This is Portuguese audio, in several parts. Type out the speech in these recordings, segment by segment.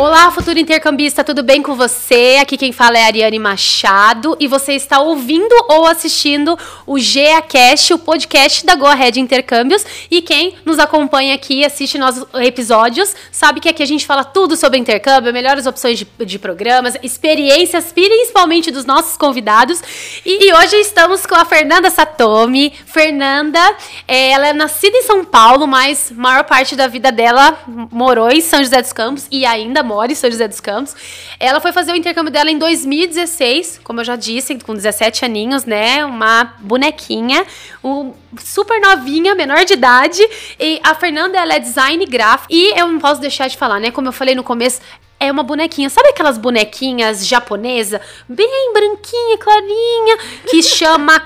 Olá, futuro intercambista, tudo bem com você? Aqui quem fala é Ariane Machado e você está ouvindo ou assistindo o GeaCast, o podcast da Go Ahead Intercâmbios. E quem nos acompanha aqui e assiste nossos episódios sabe que aqui a gente fala tudo sobre intercâmbio, melhores opções de, de programas, experiências, principalmente dos nossos convidados. E, e, hoje estamos com a Fernanda Satomi. Fernanda, é, ela é nascida em São Paulo, mas maior parte da vida dela morou em São José dos Campos e ainda mora em São José dos Campos. Ela foi fazer o intercâmbio dela em 2016, como eu já disse, com 17 aninhos, né? Uma bonequinha, um, super novinha, menor de idade. E a Fernanda, ela é design gráfico. E eu não posso deixar de falar, né? Como eu falei no começo, é uma bonequinha. Sabe aquelas bonequinhas japonesa, bem branquinha, clarinha, que chama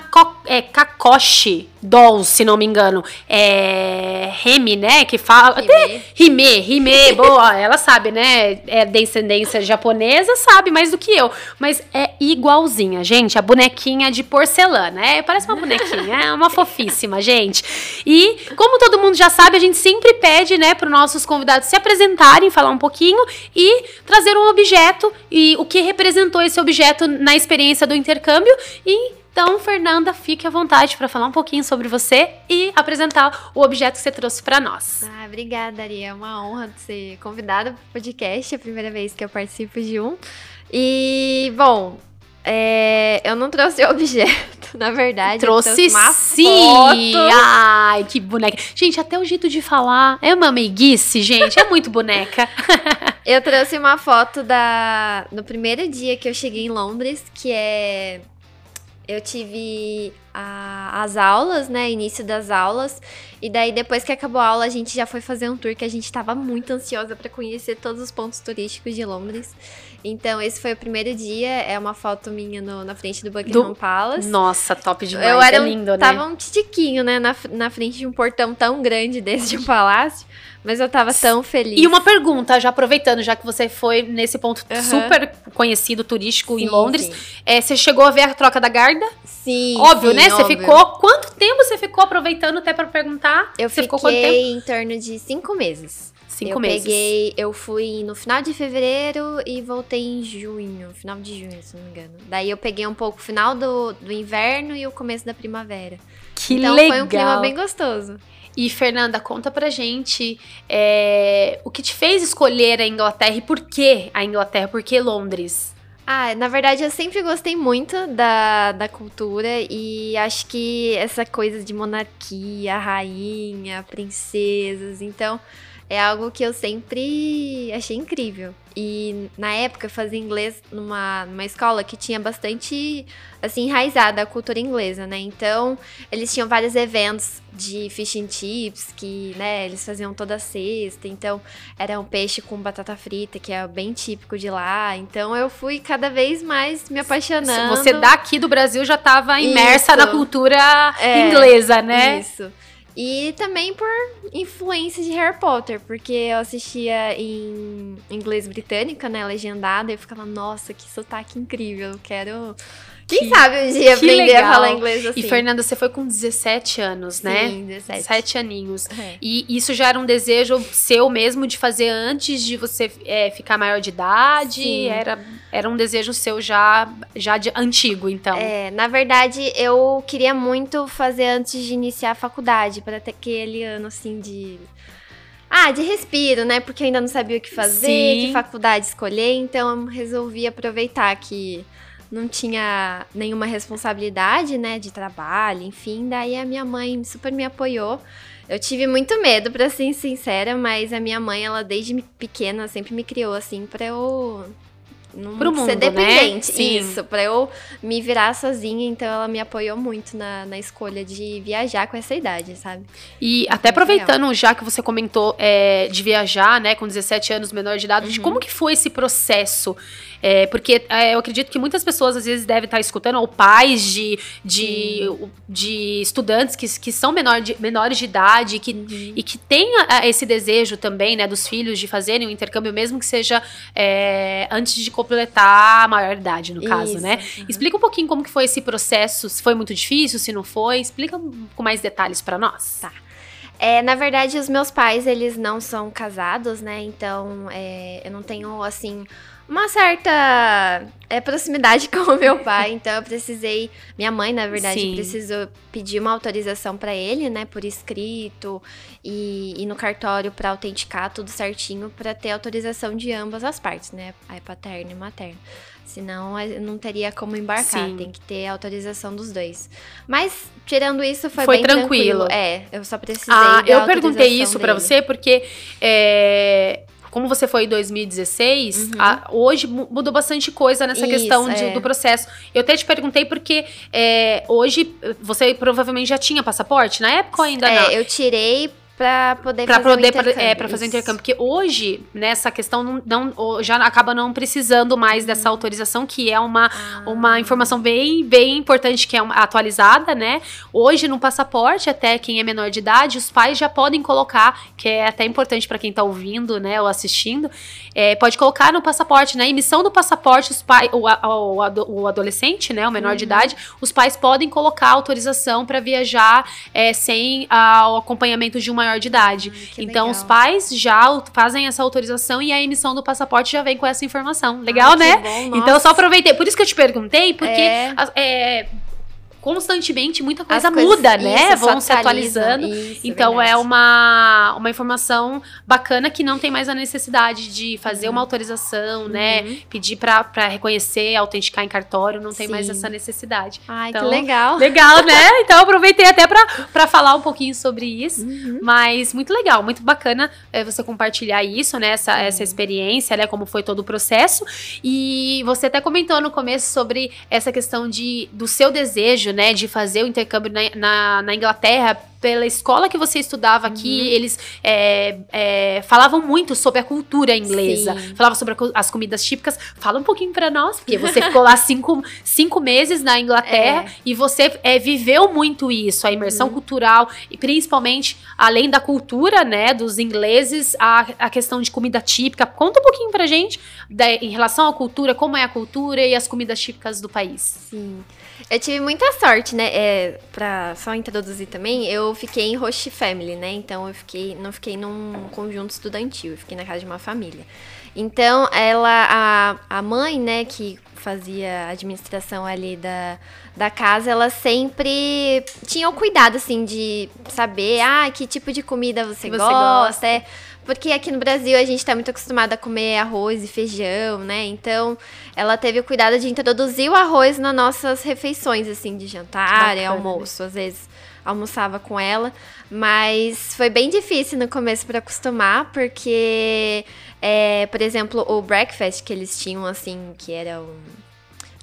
é, Kakoshi Dolls, se não me engano. É Remy, né, que fala... Rime. Rime, boa, ela sabe, né, é descendência japonesa, sabe mais do que eu. Mas é igualzinha, gente, a bonequinha de porcelana, é, parece uma bonequinha, é uma fofíssima, gente. E, como todo mundo já sabe, a gente sempre pede, né, para os nossos convidados se apresentarem, falar um pouquinho e trazer um objeto e o que representou esse objeto na experiência do intercâmbio. E então, Fernanda, fique à vontade para falar um pouquinho sobre você e apresentar o objeto que você trouxe para nós. Ah, obrigada, Ari. É uma honra ser convidada para o podcast, é a primeira vez que eu participo de um. E, bom, é, eu não trouxe objeto, na verdade. Trouxe sim! Foto. Ai, que boneca. Gente, até o jeito de falar é uma meiguice, gente. É muito boneca. eu trouxe uma foto da no primeiro dia que eu cheguei em Londres, que é. Eu tive a, as aulas, né? Início das aulas. E daí, depois que acabou a aula, a gente já foi fazer um tour que a gente tava muito ansiosa para conhecer todos os pontos turísticos de Londres. Então, esse foi o primeiro dia. É uma foto minha no, na frente do Buckingham do... Palace. Nossa, top demais. Eu era, é lindo, né? Tava um titiquinho, né? Na, na frente de um portão tão grande desse de um palácio. Mas eu tava tão feliz. E uma pergunta, já aproveitando, já que você foi nesse ponto uhum. super conhecido, turístico sim, em Londres. É, você chegou a ver a troca da garda? Sim. Óbvio, sim, né? Óbvio. Você ficou. Quanto tempo você ficou aproveitando até para perguntar? Eu você fiquei em torno de cinco meses. Cinco eu meses. Peguei, eu fui no final de fevereiro e voltei em junho, final de junho, se não me engano. Daí eu peguei um pouco o final do, do inverno e o começo da primavera. Que então legal. foi um clima bem gostoso. E Fernanda, conta pra gente é, o que te fez escolher a Inglaterra e por que a Inglaterra, por que Londres? Ah, na verdade eu sempre gostei muito da, da cultura e acho que essa coisa de monarquia, rainha, princesas, então é algo que eu sempre achei incrível. E na época eu fazia inglês numa, numa escola que tinha bastante, assim, enraizada a cultura inglesa, né? Então, eles tinham vários eventos de fish and chips, que, né, eles faziam toda sexta. Então, era um peixe com batata frita, que é bem típico de lá. Então, eu fui cada vez mais me apaixonando. Você daqui do Brasil já estava imersa Isso. na cultura é, inglesa, né? Isso. E também por influência de Harry Potter, porque eu assistia em inglês britânica, né, legendada, e eu ficava, nossa, que sotaque incrível, quero quem que, sabe um dia aprender legal. a falar inglês assim. E Fernanda, você foi com 17 anos, né? Sim, 17. 17 aninhos. É. E isso já era um desejo seu mesmo de fazer antes de você é, ficar maior de idade? Sim. Era, era um desejo seu já, já de antigo, então? É, na verdade, eu queria muito fazer antes de iniciar a faculdade, para ter aquele ano assim de ah, de respiro, né? Porque eu ainda não sabia o que fazer, Sim. que faculdade escolher, então eu resolvi aproveitar que não tinha nenhuma responsabilidade, né, de trabalho, enfim. Daí a minha mãe super me apoiou. Eu tive muito medo, para ser sincera, mas a minha mãe, ela desde pequena sempre me criou assim para eu não Pro mundo, ser né? dependente. Né? Isso, pra eu me virar sozinha. Então ela me apoiou muito na, na escolha de viajar com essa idade, sabe? E até aproveitando, já que você comentou é, de viajar, né, com 17 anos, menor de idade, uhum. de como que foi esse processo? É, porque é, eu acredito que muitas pessoas às vezes devem estar escutando, ou pais de, de, de estudantes que, que são menor de, menores de idade que, uhum. e que têm esse desejo também, né, dos filhos de fazerem um intercâmbio, mesmo que seja é, antes de completar a maioridade, no caso, Isso, né? Uhum. Explica um pouquinho como que foi esse processo, se foi muito difícil, se não foi, explica com mais detalhes para nós. Tá. É, na verdade, os meus pais, eles não são casados, né? Então, é, eu não tenho, assim, uma certa é, proximidade com o meu pai, então eu precisei. Minha mãe, na verdade, Sim. precisou pedir uma autorização para ele, né, por escrito e, e no cartório para autenticar tudo certinho para ter autorização de ambas as partes, né, pai paterno e materno. Senão não teria como embarcar, Sim. tem que ter autorização dos dois. Mas tirando isso foi, foi bem tranquilo. tranquilo. É, eu só precisei. Ah, eu perguntei isso para você porque é, como você foi em 2016, uhum. a, hoje mudou bastante coisa nessa Isso, questão de, é. do processo. Eu até te perguntei porque é, hoje você provavelmente já tinha passaporte na época ainda é, não? Eu tirei para poder pra fazer poder, o intercâmbio. É, para fazer o intercâmbio. Porque hoje, nessa questão, não, não, já acaba não precisando mais dessa autorização, que é uma, ah. uma informação bem, bem importante, que é uma, atualizada, né? Hoje, no passaporte, até quem é menor de idade, os pais já podem colocar, que é até importante para quem tá ouvindo, né, ou assistindo, é, pode colocar no passaporte, na né? emissão do passaporte, os pais, o, o, o adolescente, né, o menor uhum. de idade, os pais podem colocar autorização para viajar é, sem a, o acompanhamento de uma maior de idade. então, legal. os pais já fazem essa autorização e a emissão do passaporte já vem com essa informação. Legal, né? Bom, então, eu só aproveitei. Por isso que eu te perguntei, porque é. é constantemente muita coisa muda, né? Isso, Vão se atualizando. Isso, então é uma, uma informação bacana que não tem mais a necessidade de fazer uhum. uma autorização, né? uhum. né? Pedir para reconhecer, autenticar em cartório, não tem Sim. mais essa necessidade. Ai, então, que legal. Legal, né? Então aproveitei até para falar um pouquinho sobre isso. Uhum. Mas muito legal, muito bacana é, você compartilhar isso, né? Essa, essa experiência, né? Como foi todo o processo. E você até comentou no começo sobre essa questão de, do seu desejo, né, de fazer o intercâmbio na, na, na Inglaterra pela escola que você estudava aqui, uhum. eles é, é, falavam muito sobre a cultura inglesa. Sim. Falavam sobre as comidas típicas. Fala um pouquinho para nós, porque você ficou lá cinco, cinco meses na Inglaterra é. e você é, viveu muito isso, a imersão uhum. cultural, e principalmente, além da cultura, né, dos ingleses, a, a questão de comida típica. Conta um pouquinho pra gente da, em relação à cultura, como é a cultura e as comidas típicas do país. Sim. Eu tive muita sorte, né? É, pra só introduzir também, eu fiquei em host family, né? Então eu fiquei, não fiquei num conjunto estudantil, eu fiquei na casa de uma família. Então ela, a, a mãe, né, que fazia a administração ali da, da casa, ela sempre tinha o cuidado, assim, de saber, ah, que tipo de comida você, você gosta, gosta. É, porque aqui no Brasil a gente está muito acostumado a comer arroz e feijão, né? Então, ela teve o cuidado de introduzir o arroz nas nossas refeições, assim, de jantar e almoço. Às vezes almoçava com ela, mas foi bem difícil no começo para acostumar, porque, é, por exemplo, o breakfast que eles tinham, assim, que era um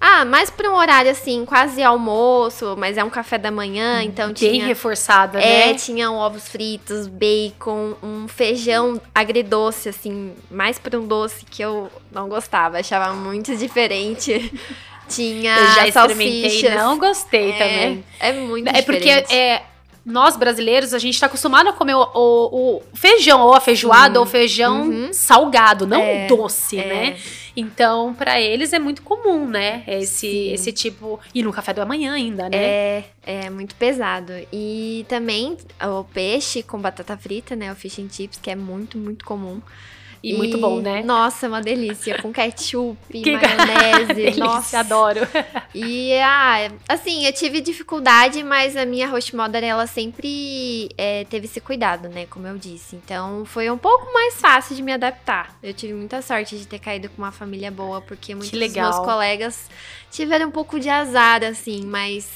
ah, mais para um horário assim, quase almoço, mas é um café da manhã, hum, então Bem tinha. Bem reforçada, é, né? É, tinham ovos fritos, bacon, um feijão agridoce, assim, mais para um doce que eu não gostava, achava muito diferente. tinha eu já experimentei, salsichas. não gostei é, também. É muito É porque é, nós brasileiros, a gente tá acostumado a comer o, o, o feijão, ou a feijoada, ou feijão uhum. salgado, não é, doce, é. né? Então, para eles é muito comum, né? Esse, esse tipo. E no café da manhã ainda, né? É, é muito pesado. E também o peixe com batata frita, né? O fish and chips, que é muito, muito comum. E, e, muito bom, né? Nossa, uma delícia. Com ketchup, que maionese. delícia, nossa, adoro. E, ah, assim, eu tive dificuldade, mas a minha host mother, ela sempre é, teve esse cuidado, né? Como eu disse. Então, foi um pouco mais fácil de me adaptar. Eu tive muita sorte de ter caído com uma família boa, porque muitos dos meus colegas tiveram um pouco de azar, assim, mas...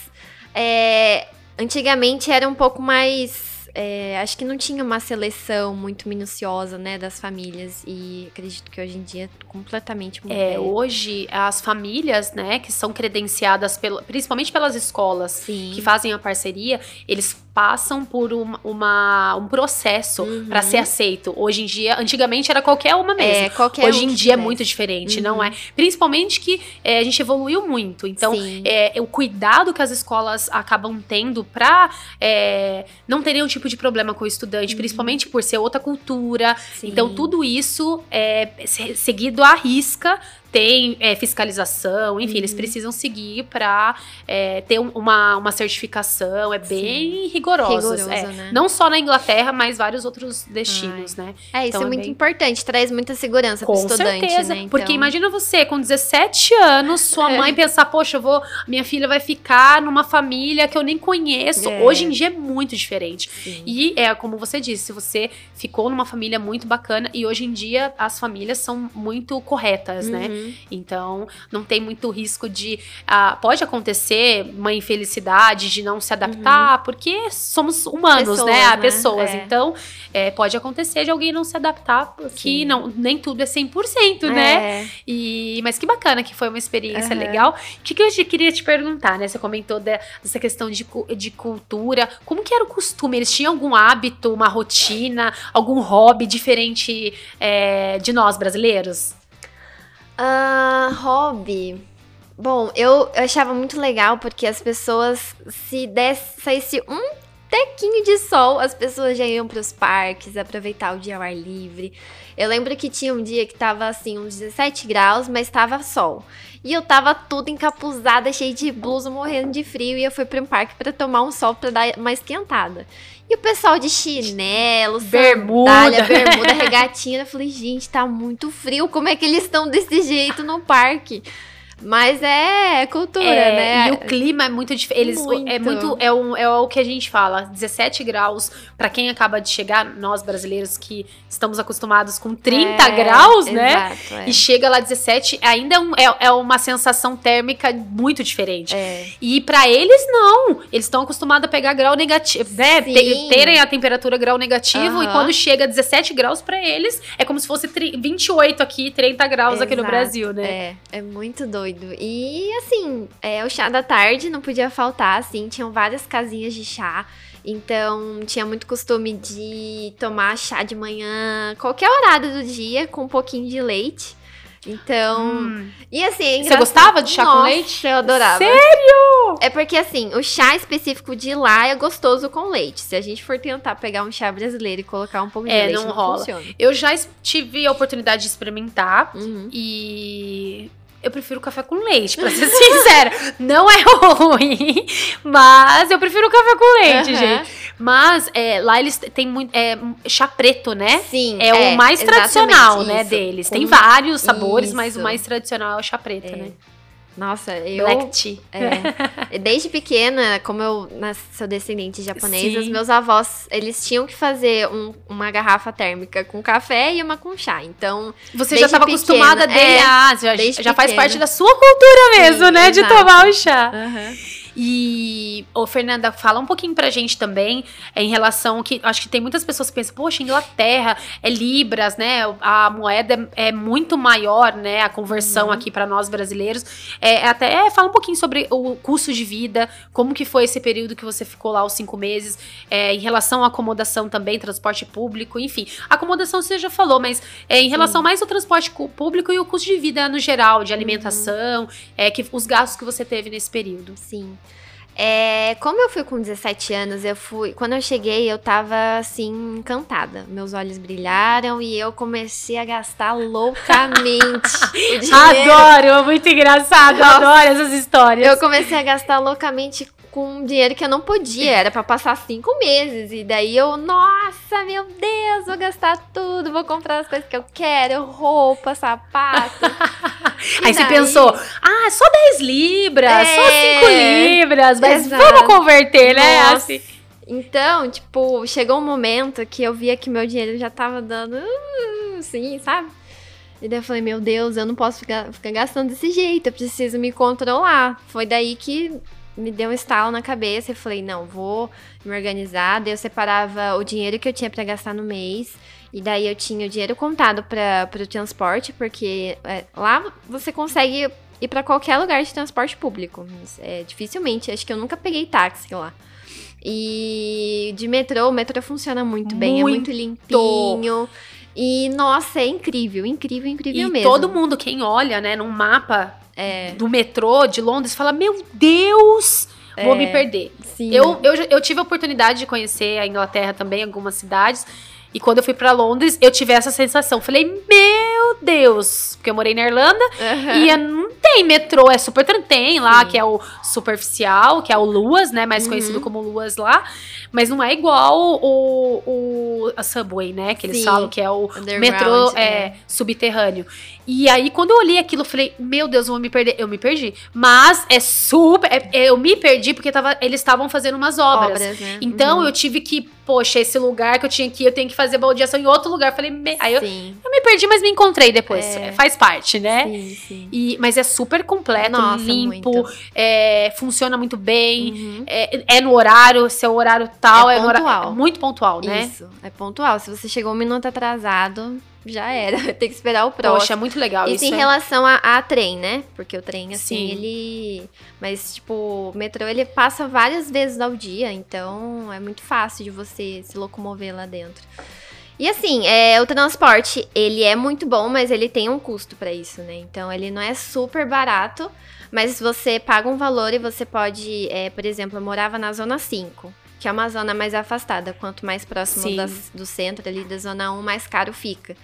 É, antigamente era um pouco mais é, acho que não tinha uma seleção muito minuciosa, né, das famílias e acredito que hoje em dia é completamente mudou. É, hoje as famílias, né, que são credenciadas pelo, principalmente pelas escolas Sim. que fazem a parceria, eles passam por uma, uma um processo uhum. para ser aceito. Hoje em dia, antigamente era qualquer uma mesmo. É, qualquer Hoje um em dia é muito diferente, uhum. não é? Principalmente que é, a gente evoluiu muito. Então, é, o cuidado que as escolas acabam tendo para é, não ter nenhum tipo de problema com o estudante, uhum. principalmente por ser outra cultura. Sim. Então, tudo isso é seguido à risca tem é, fiscalização, enfim, uhum. eles precisam seguir para é, ter um, uma, uma certificação, é bem Sim. rigoroso é. né? Não só na Inglaterra, mas vários outros destinos, Ai. né? É, isso então, é, é muito bem... importante, traz muita segurança para o estudante, certeza, né? Então... Porque imagina você, com 17 anos, sua é. mãe pensar, poxa, eu vou, minha filha vai ficar numa família que eu nem conheço. É. Hoje em dia é muito diferente. Sim. E é como você disse, se você ficou numa família muito bacana, e hoje em dia as famílias são muito corretas, né? Uhum. né? Então, não tem muito risco de. Uh, pode acontecer uma infelicidade de não se adaptar, uhum. porque somos humanos, né? pessoas, né? Pessoas. É. Então, é, pode acontecer de alguém não se adaptar, porque não, nem tudo é 100%, é. né? E, mas que bacana que foi uma experiência uhum. legal. O que, que eu queria te perguntar, né? Você comentou de, dessa questão de, de cultura. Como que era o costume? Eles tinham algum hábito, uma rotina, algum hobby diferente é, de nós brasileiros? Uh, hobby. Bom, eu, achava muito legal porque as pessoas, se desse, saísse um tequinho de sol, as pessoas já iam para os parques, aproveitar o dia ao ar livre. Eu lembro que tinha um dia que tava assim, uns 17 graus, mas tava sol. E eu tava tudo encapuzada, cheia de blusa, morrendo de frio, e eu fui para um parque para tomar um sol para dar uma esquentada. E o pessoal de chinelo, bermuda, sandália, bermuda, regatinha. Eu falei, gente, tá muito frio. Como é que eles estão desse jeito no parque? Mas é cultura, é, né? E o clima é muito diferente. É muito é, um, é o que a gente fala, 17 graus para quem acaba de chegar, nós brasileiros que estamos acostumados com 30 é, graus, né? Exato, é. E chega lá 17, ainda é, um, é, é, uma sensação térmica muito diferente. É. E para eles não, eles estão acostumados a pegar grau negativo, né? Terem a temperatura grau negativo e quando chega 17 graus para eles é como se fosse 28 aqui, 30 graus Exato, aqui no Brasil, né? É, é muito doido doido. E assim, é, o chá da tarde não podia faltar, assim, tinham várias casinhas de chá. Então, tinha muito costume de tomar chá de manhã, qualquer horário do dia, com um pouquinho de leite. Então. Hum. E assim. É Você gostava de chá Nossa, com leite? Eu adorava. Sério? É porque assim, o chá específico de lá é gostoso com leite. Se a gente for tentar pegar um chá brasileiro e colocar um pouco de é, leite, não, não rola. Funciona. Eu já tive a oportunidade de experimentar uhum. e eu prefiro café com leite, pra ser sincera. Não é ruim, mas eu prefiro café com leite, uhum. gente. Mas é, lá eles têm muito. É, chá preto, né? Sim. É, é o mais tradicional, né, deles. Com... Tem vários sabores, isso. mas o mais tradicional é o chá preto, é. né? Nossa, eu. Black tea. É, desde pequena, como eu sou descendente japonesa, os meus avós, eles tinham que fazer um, uma garrafa térmica com café e uma com chá. Então. Você já estava acostumada desde. É, ah, já, já faz parte da sua cultura mesmo, Sim, né? Exato. De tomar o chá. Uhum. E, ô, Fernanda, fala um pouquinho pra gente também é, em relação que acho que tem muitas pessoas que pensam, poxa, Inglaterra é libras, né? A moeda é, é muito maior, né? A conversão uhum. aqui para nós brasileiros. É, até fala um pouquinho sobre o custo de vida, como que foi esse período que você ficou lá os cinco meses, é, em relação à acomodação também, transporte público, enfim. Acomodação você já falou, mas é, em relação Sim. mais ao transporte público e o custo de vida no geral, de alimentação, uhum. é, que, os gastos que você teve nesse período. Sim. É, como eu fui com 17 anos, eu fui. Quando eu cheguei, eu tava assim, encantada. Meus olhos brilharam e eu comecei a gastar loucamente. adoro, é muito engraçado, Nossa, adoro essas histórias. Eu comecei a gastar loucamente com dinheiro que eu não podia, era para passar cinco meses. E daí eu, nossa, meu Deus, vou gastar tudo, vou comprar as coisas que eu quero, roupa, sapato. Aí daí... você pensou, ah, só 10 libras, é, só 5 libras, mas exato. vamos converter, né? Assim. Então, tipo, chegou um momento que eu via que meu dinheiro já tava dando, assim, sabe? E daí eu falei, meu Deus, eu não posso ficar, ficar gastando desse jeito, eu preciso me controlar. Foi daí que me deu um estalo na cabeça. Eu falei, não, vou me organizar. Daí eu separava o dinheiro que eu tinha para gastar no mês. E daí eu tinha o dinheiro contado para o transporte, porque é, lá você consegue ir para qualquer lugar de transporte público. É, dificilmente, acho que eu nunca peguei táxi lá. E de metrô, o metrô funciona muito, muito. bem, é muito limpinho. E, nossa, é incrível, incrível, incrível e mesmo. E todo mundo, quem olha, né, num mapa é. do metrô de Londres, fala: Meu Deus! Vou é. me perder. Sim. Eu, eu, eu tive a oportunidade de conhecer a Inglaterra também, algumas cidades. E quando eu fui para Londres, eu tive essa sensação. Falei, meu Deus. Porque eu morei na Irlanda Aham. e é- não tem metrô, é super tem lá, Sim. que é o superficial, que é o Luas, né? Mais Uhum. conhecido como Luas lá. Mas não é igual o, o a Subway, né? Que eles Sim. falam que é o metrô é, é. subterrâneo. E aí, quando eu olhei aquilo, eu falei, meu Deus, eu vou me perder. Eu me perdi. Mas é super. é- eu me perdi porque tava, eles estavam fazendo umas obras. Obras, né? Então Uhum. eu tive que, poxa, esse lugar que eu tinha que ir, eu tenho que fazer baldeação em outro lugar. Eu falei, me- aí eu, eu me perdi, mas me encontrei depois. É. Faz parte, né? sim, sim. E, mas é super completo, Nossa, limpo, é, funciona muito bem. Uhum. É, é no horário, seu horário tal, É é, no horário. pontual. É muito pontual, né? Isso, é pontual. Se você chegou um minuto atrasado, já era. Tem que esperar o próximo. Poxa, é muito legal Isso isso. em é- relação a, a trem, né? Porque o trem, assim, Sim. ele. Mas, tipo, o metrô ele passa várias vezes ao dia, então é muito fácil de você se locomover lá dentro. E assim, é, o transporte, ele é muito bom, mas ele tem um custo pra isso, né? Então ele não é super barato, mas você paga um valor e você pode, é, por exemplo, eu morava na zona 5, que é uma zona mais afastada. Quanto mais próximo das- do centro ali da zona 1, mais caro fica.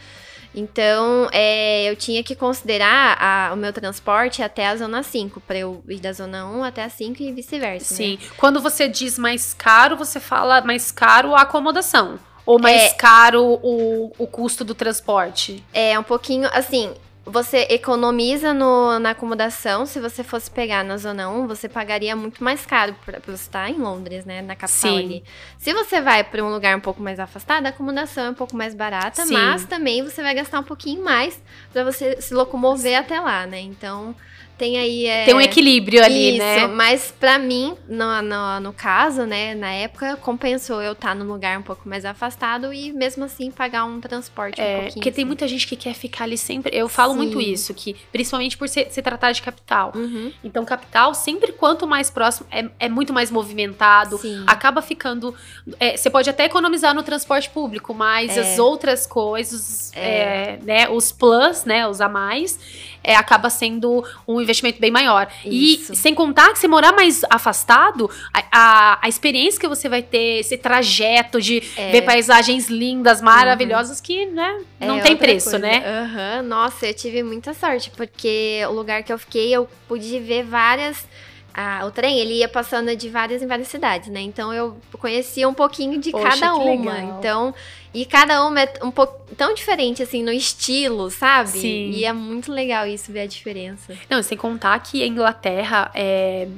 Então, é, eu tinha que considerar a- o meu transporte até a zona 5, para eu ir da zona 1 até a 5 e vice-versa. né? Sim. Quando você diz mais caro, você fala mais caro a acomodação. Ou mais É. caro o, o custo do transporte. É um pouquinho assim. Você economiza no- na acomodação. Se você fosse pegar na zona 1, você pagaria muito mais caro pra, pra você estar em Londres, né? Na capital Sim. ali. Se você vai pra um lugar um pouco mais afastado, a acomodação é um pouco mais barata, Sim. mas também você vai gastar um pouquinho mais pra você se locomover até lá, né? Então, tem aí. é, Tem um equilíbrio ali, Isso, né? mas pra mim, no, no, no caso, né, na época, compensou eu estar num lugar um pouco mais afastado e mesmo assim pagar um transporte um É, pouquinho. porque tem assim. muita gente que quer ficar ali sempre. Eu falo muito Sim. isso, que principalmente por se, se tratar de capital. Uhum, Então, capital, sempre quanto mais próximo, é, é muito mais movimentado. sim. Acaba ficando. é, você pode até economizar no transporte público, mas É. as outras coisas, é, né, os plus, né, os a mais, é, acaba sendo um investimento bem maior. Isso. E sem contar que se morar mais afastado, a, a, a experiência que você vai ter, esse trajeto de É. ver paisagens lindas, maravilhosas, que, né, É não tem outra preço, coisa. né? Aham, Nossa, eu tive muita sorte, porque o lugar que eu fiquei, eu pude ver várias. ah, o trem, ele ia passando de várias em várias cidades, né? Então eu conhecia um pouquinho de Poxa, cada que uma. legal. Então, e cada uma é um pouco tão diferente assim no estilo, sabe? Sim. E é muito legal isso ver a diferença. Não, sem contar que a Inglaterra é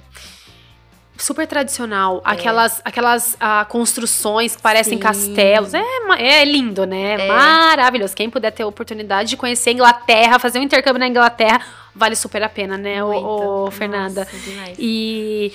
super tradicional. É. Aquelas, aquelas ah, construções que parecem Sim. castelos. É, é lindo, né? É. Maravilhoso. Quem puder ter a oportunidade de conhecer a Inglaterra, fazer um intercâmbio na Inglaterra, vale super a pena, né, ô- ô, Fernanda? Nossa, demais. E,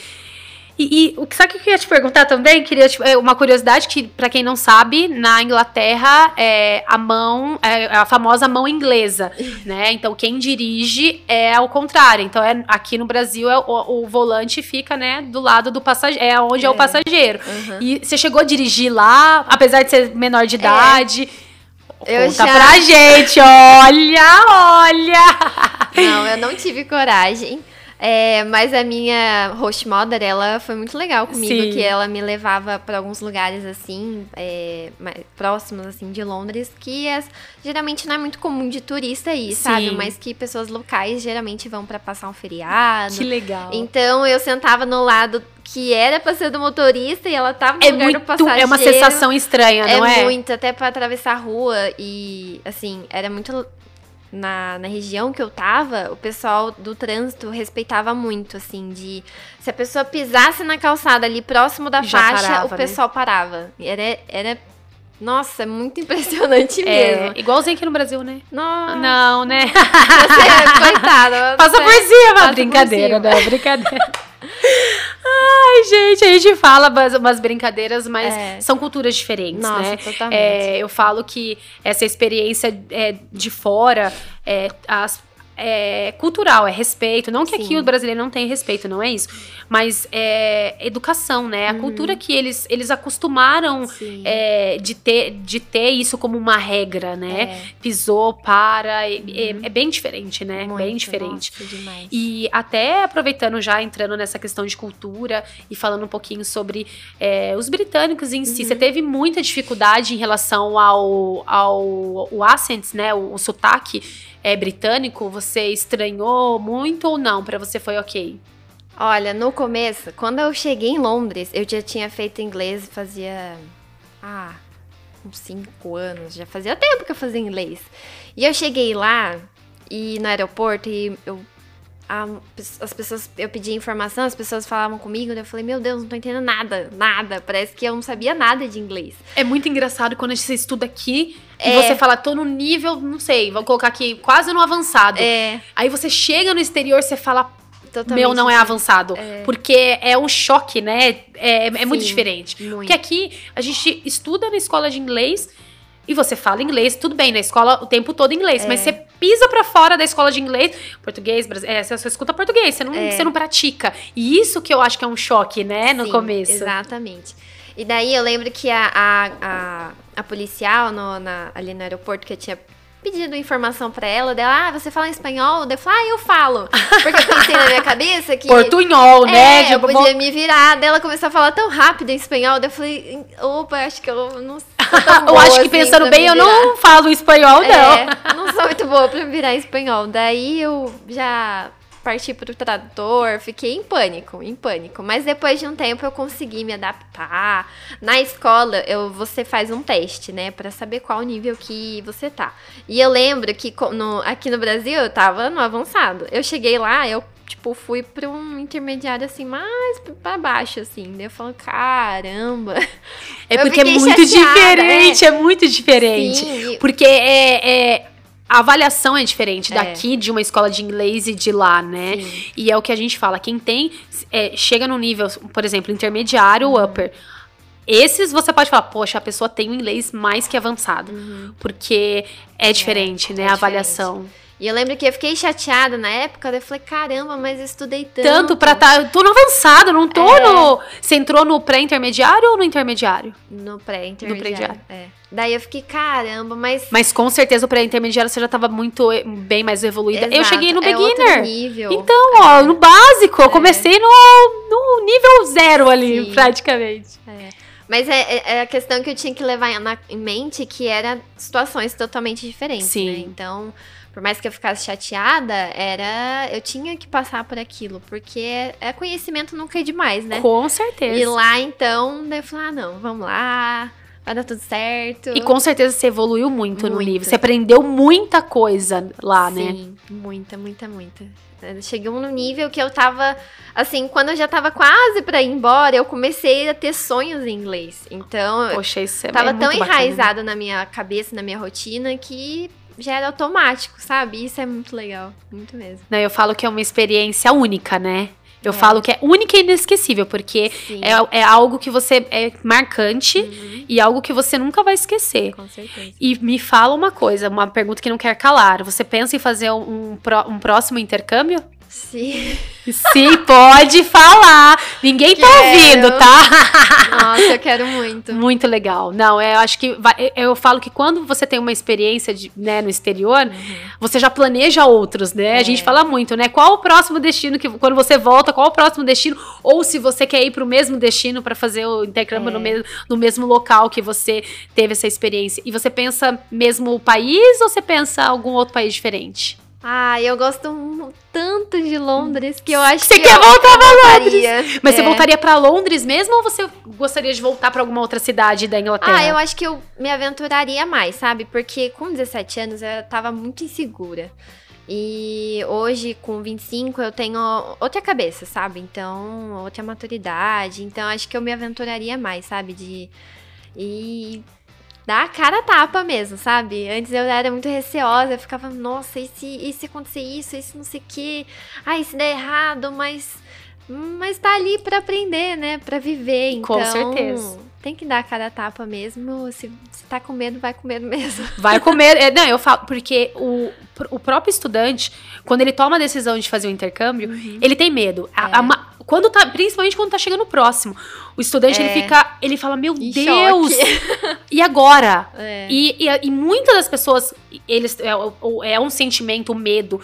e, e o que sabe o que eu queria te perguntar também? Queria te- é, uma curiosidade que pra quem não sabe, na Inglaterra é a mão é a famosa mão inglesa, né? Então quem dirige é ao contrário. Então é aqui no Brasil é o, o volante fica, né, do lado do passageiro, é onde é, o É. passageiro. Aham. E você chegou a dirigir lá, apesar de ser menor de idade? Eu Conta já- pra gente, olha, olha! Não, eu não tive coragem. É, mas a minha host mother, ela foi muito legal comigo, Sim. que ela me levava para alguns lugares assim, é, próximos assim de Londres, que é- geralmente não é muito comum de turista ir, sabe? Mas que pessoas locais geralmente vão para passar um feriado. Que legal. Então eu sentava no lado que era pra ser do motorista e ela tava no É lugar do muito, passageiro. é uma sensação estranha, não é? É muito, até pra atravessar a rua e, assim, era muito. Na, na região que eu tava, o pessoal do trânsito respeitava muito, assim, de. Se a pessoa pisasse na calçada ali próximo da Já faixa, parava, o né? pessoal parava. Era. era nossa, muito impressionante É, mesmo. igualzinho aqui no Brasil, né? Nossa, Não, né? você, coitada. Passa por cima, passa por brincadeira, cima. né? Brincadeira. Ai, gente, a gente fala umas, umas brincadeiras, mas É. são culturas diferentes, Nossa, né? totalmente. É, eu falo que essa experiência é, de fora, é, as- é cultural, é respeito. Não que Sim. aqui o brasileiro não tem respeito, não é isso. Mas é educação, né? A Uhum. cultura que eles, eles acostumaram é, de, ter, de ter isso como uma regra, né? É. Pisou, para. É, é- bem diferente, né? bem Muito, diferente. nossa. E até aproveitando já, entrando nessa questão de cultura e falando um pouquinho sobre é, os britânicos em si, Uhum. você teve muita dificuldade em relação ao, ao o accent, né, o, o sotaque é, britânico? Você estranhou muito ou não? Pra você foi ok? Olha, no começo, quando eu cheguei em Londres, eu já tinha feito inglês fazia. Ah, uns 5 anos. Já fazia tempo que eu fazia inglês. E eu cheguei lá e no aeroporto e eu. A- as pessoas, eu pedi informação, as pessoas falavam comigo, eu falei, meu Deus, não tô entendendo nada, nada. Parece que eu não sabia nada de inglês. É muito engraçado quando você estuda aqui e É. você fala, tô no nível, não sei, vou colocar aqui, quase no avançado. É, Aí você chega no exterior, você fala, totalmente. meu, não é avançado. É. Porque é um choque, né? É, é muito Sim, diferente. muito. Porque aqui a gente estuda na escola de inglês e você fala inglês, tudo bem, na escola o tempo todo inglês, É. mas você pisa pra fora da escola de inglês, português, é, você só escuta português, você não, É. você não pratica. E isso que eu acho que é um choque, né, no Sim, começo. Exatamente. E daí eu lembro que a, a, a, a policial no- na- ali no aeroporto que eu tinha pedido informação pra ela, dela, ah, você fala espanhol? Eu falei, ah, eu falo. Porque eu pensei na minha cabeça que. Portunhol, né? É, eu Tipo, podia me virar. Daí ela começou a falar tão rápido em espanhol. Daí eu falei, opa, acho que eu não tão eu acho que assim pensando bem, eu não falo espanhol, não. É, não sou muito boa pra virar espanhol. Daí eu já parti pro tradutor, fiquei em pânico, em pânico. Mas depois de um tempo eu consegui me adaptar. Na escola, eu, você faz um teste, né, Pra saber qual nível que você tá. E eu lembro que no- aqui no Brasil eu tava no avançado. Eu cheguei lá, eu tipo fui pra um intermediário assim mais pra baixo assim. Daí eu falo, caramba. É porque é muito chateada, diferente, é. muito diferente. Sim, Porque é, é- a avaliação é diferente É. daqui de uma escola de inglês e de lá, né? Sim. E é o que a gente fala, quem tem, é, chega no nível, por exemplo, intermediário ou upper. Esses você pode falar, poxa, a pessoa tem um inglês mais que avançado. Porque é diferente, né? é a diferente. E eu lembro que eu fiquei chateada na época, eu falei, caramba, mas eu estudei tanto. Tanto pra tá. Eu tô no avançado, não tô É. no. Você entrou no pré-intermediário ou no intermediário? No pré-intermediário. pré-intermediário. É. Daí eu fiquei, caramba, mas... Mas com certeza o pré-intermediário você já tava muito eh, bem mais evoluída. Eu Exato, cheguei no é beginner. nível. Então, ó, no básico, eu É. comecei no, no nível zero ali, Sim. praticamente. Mas é, é- é a questão que eu tinha que levar na- em mente que eram situações totalmente diferentes, Sim. né? Então, por mais que eu ficasse chateada, era... Eu tinha que passar por aquilo, porque é, é conhecimento nunca é demais, né? Com certeza. E lá, então, daí eu falei, ah, não, vamos lá, vai dar tudo certo. E com certeza você evoluiu muito, no Muito. nível. Você aprendeu muita coisa lá, né? Sim, muita, muita, muita. Chegou num nível que eu tava, assim, quando eu já tava quase pra ir embora, eu comecei a ter sonhos em inglês. Então, eu Poxa, isso é tava é tão bacana. enraizado na minha cabeça, na minha rotina, que já era automático, sabe? Isso é muito legal, muito mesmo. Né, Eu falo que é uma experiência única, né? Eu É. falo que é única e inesquecível, porque é, é algo que você é marcante Uhum, e algo que você nunca vai esquecer. com certeza. E me fala uma coisa, uma pergunta que não quer calar. Você pensa em fazer um, um um próximo intercâmbio? Sim. Sim, pode falar. Ninguém tá Quero. ouvindo, tá? Nossa, eu quero muito. Muito legal. Não, é, eu acho que vai- eu falo que quando você tem uma experiência de, né, no exterior, você já planeja outros, né? A É. gente fala muito, né? Qual o próximo destino que quando você volta, qual o próximo destino? Ou se você quer ir para o mesmo destino para fazer o intercâmbio É. no, mesmo, no mesmo local que você teve essa experiência. E você pensa mesmo o país ou você pensa algum outro país diferente? Ah, eu gosto tanto de Londres que eu acho Você que quer eu, voltar pra voltaria. Mas você É. voltaria para Londres mesmo ou você gostaria de voltar para alguma outra cidade da Inglaterra? Ah, eu acho que eu me aventuraria mais, sabe? Porque com 17 anos eu tava muito insegura. E hoje, com 25, eu tenho outra cabeça, sabe? Então, outra maturidade. Então, acho que eu me aventuraria mais, sabe? De. E. Dar a cara a tapa mesmo, sabe? Antes eu era muito receosa, eu ficava, nossa, e se, e se acontecer isso, e se não sei o quê? Ai, se der errado, mas. Mas tá ali pra aprender, né? Pra viver. Então, Com certeza. tem que dar a cara a tapa mesmo. Se, se tá com medo, vai com medo mesmo. Vai com medo. É, não, eu falo, porque o, o próprio estudante, quando ele toma a decisão de fazer o intercâmbio, uhum. ele tem medo. A, é. a, quando tá, principalmente quando tá chegando próximo. O estudante, é. ele fica, ele fala, meu Deus! e agora? É. E, e, e, muitas das pessoas, eles, é, é um sentimento, medo,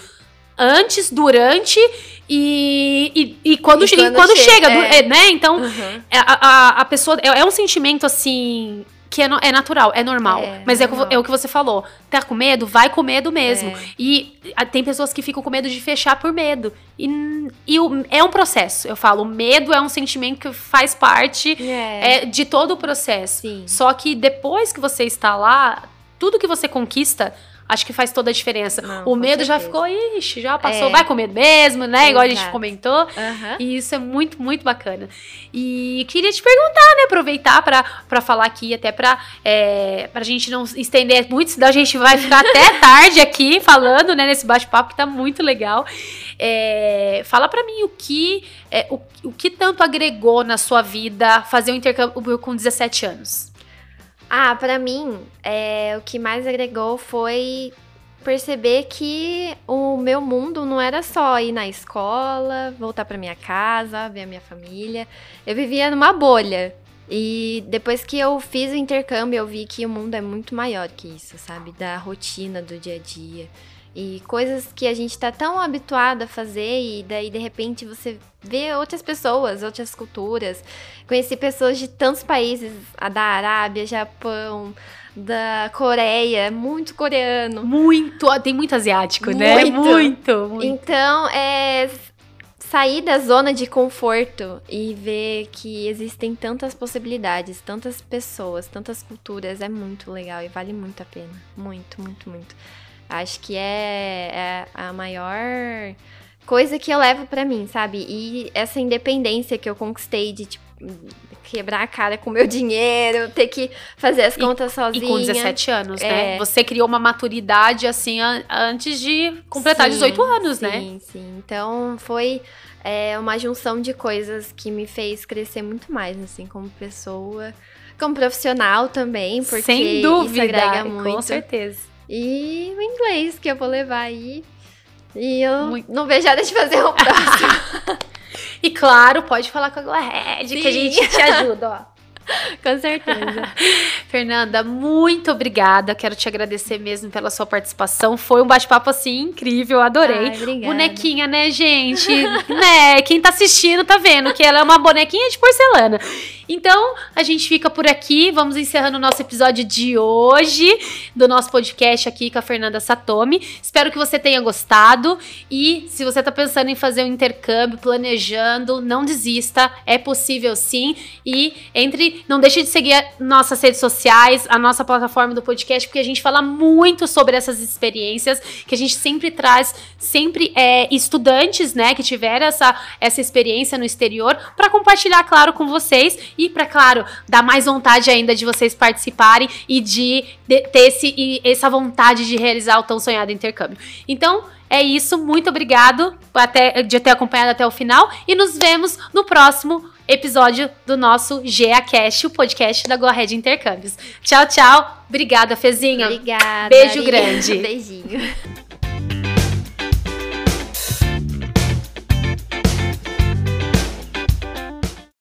antes, durante e, e, e quando, e quando, e quando chega, chega é. né? Então, uhum. a, a, a, pessoa. É, é, um sentimento assim. Que é, no, é natural, é normal. É, mas é, é, o que você falou. Tá com medo? Vai com medo mesmo. É. E a, tem pessoas que ficam com medo de fechar por medo. E, e o, é um processo. Eu falo, o medo é um sentimento que faz parte é. é de todo o processo. Sim. Só que depois que você está lá, tudo que você conquista acho que faz toda a diferença. Não, o medo já ficou, ixi, já passou, é. vai com medo mesmo, né? Igual a gente comentou. Uhum. E isso é muito, muito bacana. E queria te perguntar, né? Aproveitar para falar aqui, até para é, a gente não estender muito, senão a gente vai ficar até tarde aqui falando, né? Nesse bate-papo que tá muito legal. É, fala para mim o que, é, o, o que tanto agregou na sua vida fazer um intercâmbio com 17 anos. Ah, para mim, é, o que mais agregou foi perceber que o meu mundo não era só ir na escola, voltar para minha casa, ver a minha família. Eu vivia numa bolha. E depois que eu fiz o intercâmbio, eu vi que o mundo é muito maior que isso, sabe? Da rotina do dia a dia. E coisas que a gente tá tão habituado a fazer e daí de repente você vê outras pessoas, outras culturas. Conheci pessoas de tantos países, a da Arábia, Japão, da Coreia, muito coreano. Muito, tem muito asiático, muito. né? Muito, muito. Então, é sair da zona de conforto e ver que existem tantas possibilidades, tantas pessoas, tantas culturas é muito legal e vale muito a pena. Muito, muito, muito. Acho que é, é a maior coisa que eu levo para mim, sabe? E essa independência que eu conquistei de, tipo, quebrar a cara com o meu dinheiro, ter que fazer as contas e, sozinha. E com 17 anos, né? é. né? Você criou uma maturidade, assim, antes de completar sim, 18 anos, sim, né? Sim, sim. Então, foi é, uma junção de coisas que me fez crescer muito mais, assim, como pessoa, como profissional também, porque Sem dúvida, isso agrega muito. Com certeza. E o inglês que eu vou levar aí. E eu Muito. não vejo nada de fazer o próximo. e claro, pode falar com a GoRed, que a gente te ajuda, ó. Com certeza. Fernanda, muito obrigada. Quero te agradecer mesmo pela sua participação. Foi um bate-papo assim incrível, adorei. Ai, Bonequinha, né, gente? né? Quem tá assistindo tá vendo que ela é uma bonequinha de porcelana. Então, a gente fica por aqui. Vamos encerrando o nosso episódio de hoje do nosso podcast aqui com a Fernanda Satomi. Espero que você tenha gostado. E se você está pensando em fazer um intercâmbio, planejando, não desista. É possível sim. E entre, não deixe de seguir nossas redes sociais, a nossa plataforma do podcast, porque a gente fala muito sobre essas experiências que a gente sempre traz, sempre é, estudantes, né, que tiveram essa, essa experiência no exterior, para compartilhar, claro, com vocês e para, claro, dar mais vontade ainda de vocês participarem e de, de ter esse, e essa vontade de realizar o tão sonhado intercâmbio. Então, é isso, muito obrigado até, de ter acompanhado até o final e nos vemos no próximo episódio do nosso GeaCast, o podcast da GoRed Intercâmbios. Tchau, tchau. Obrigada, Fezinha. Obrigada. Beijo grande. Beijinho.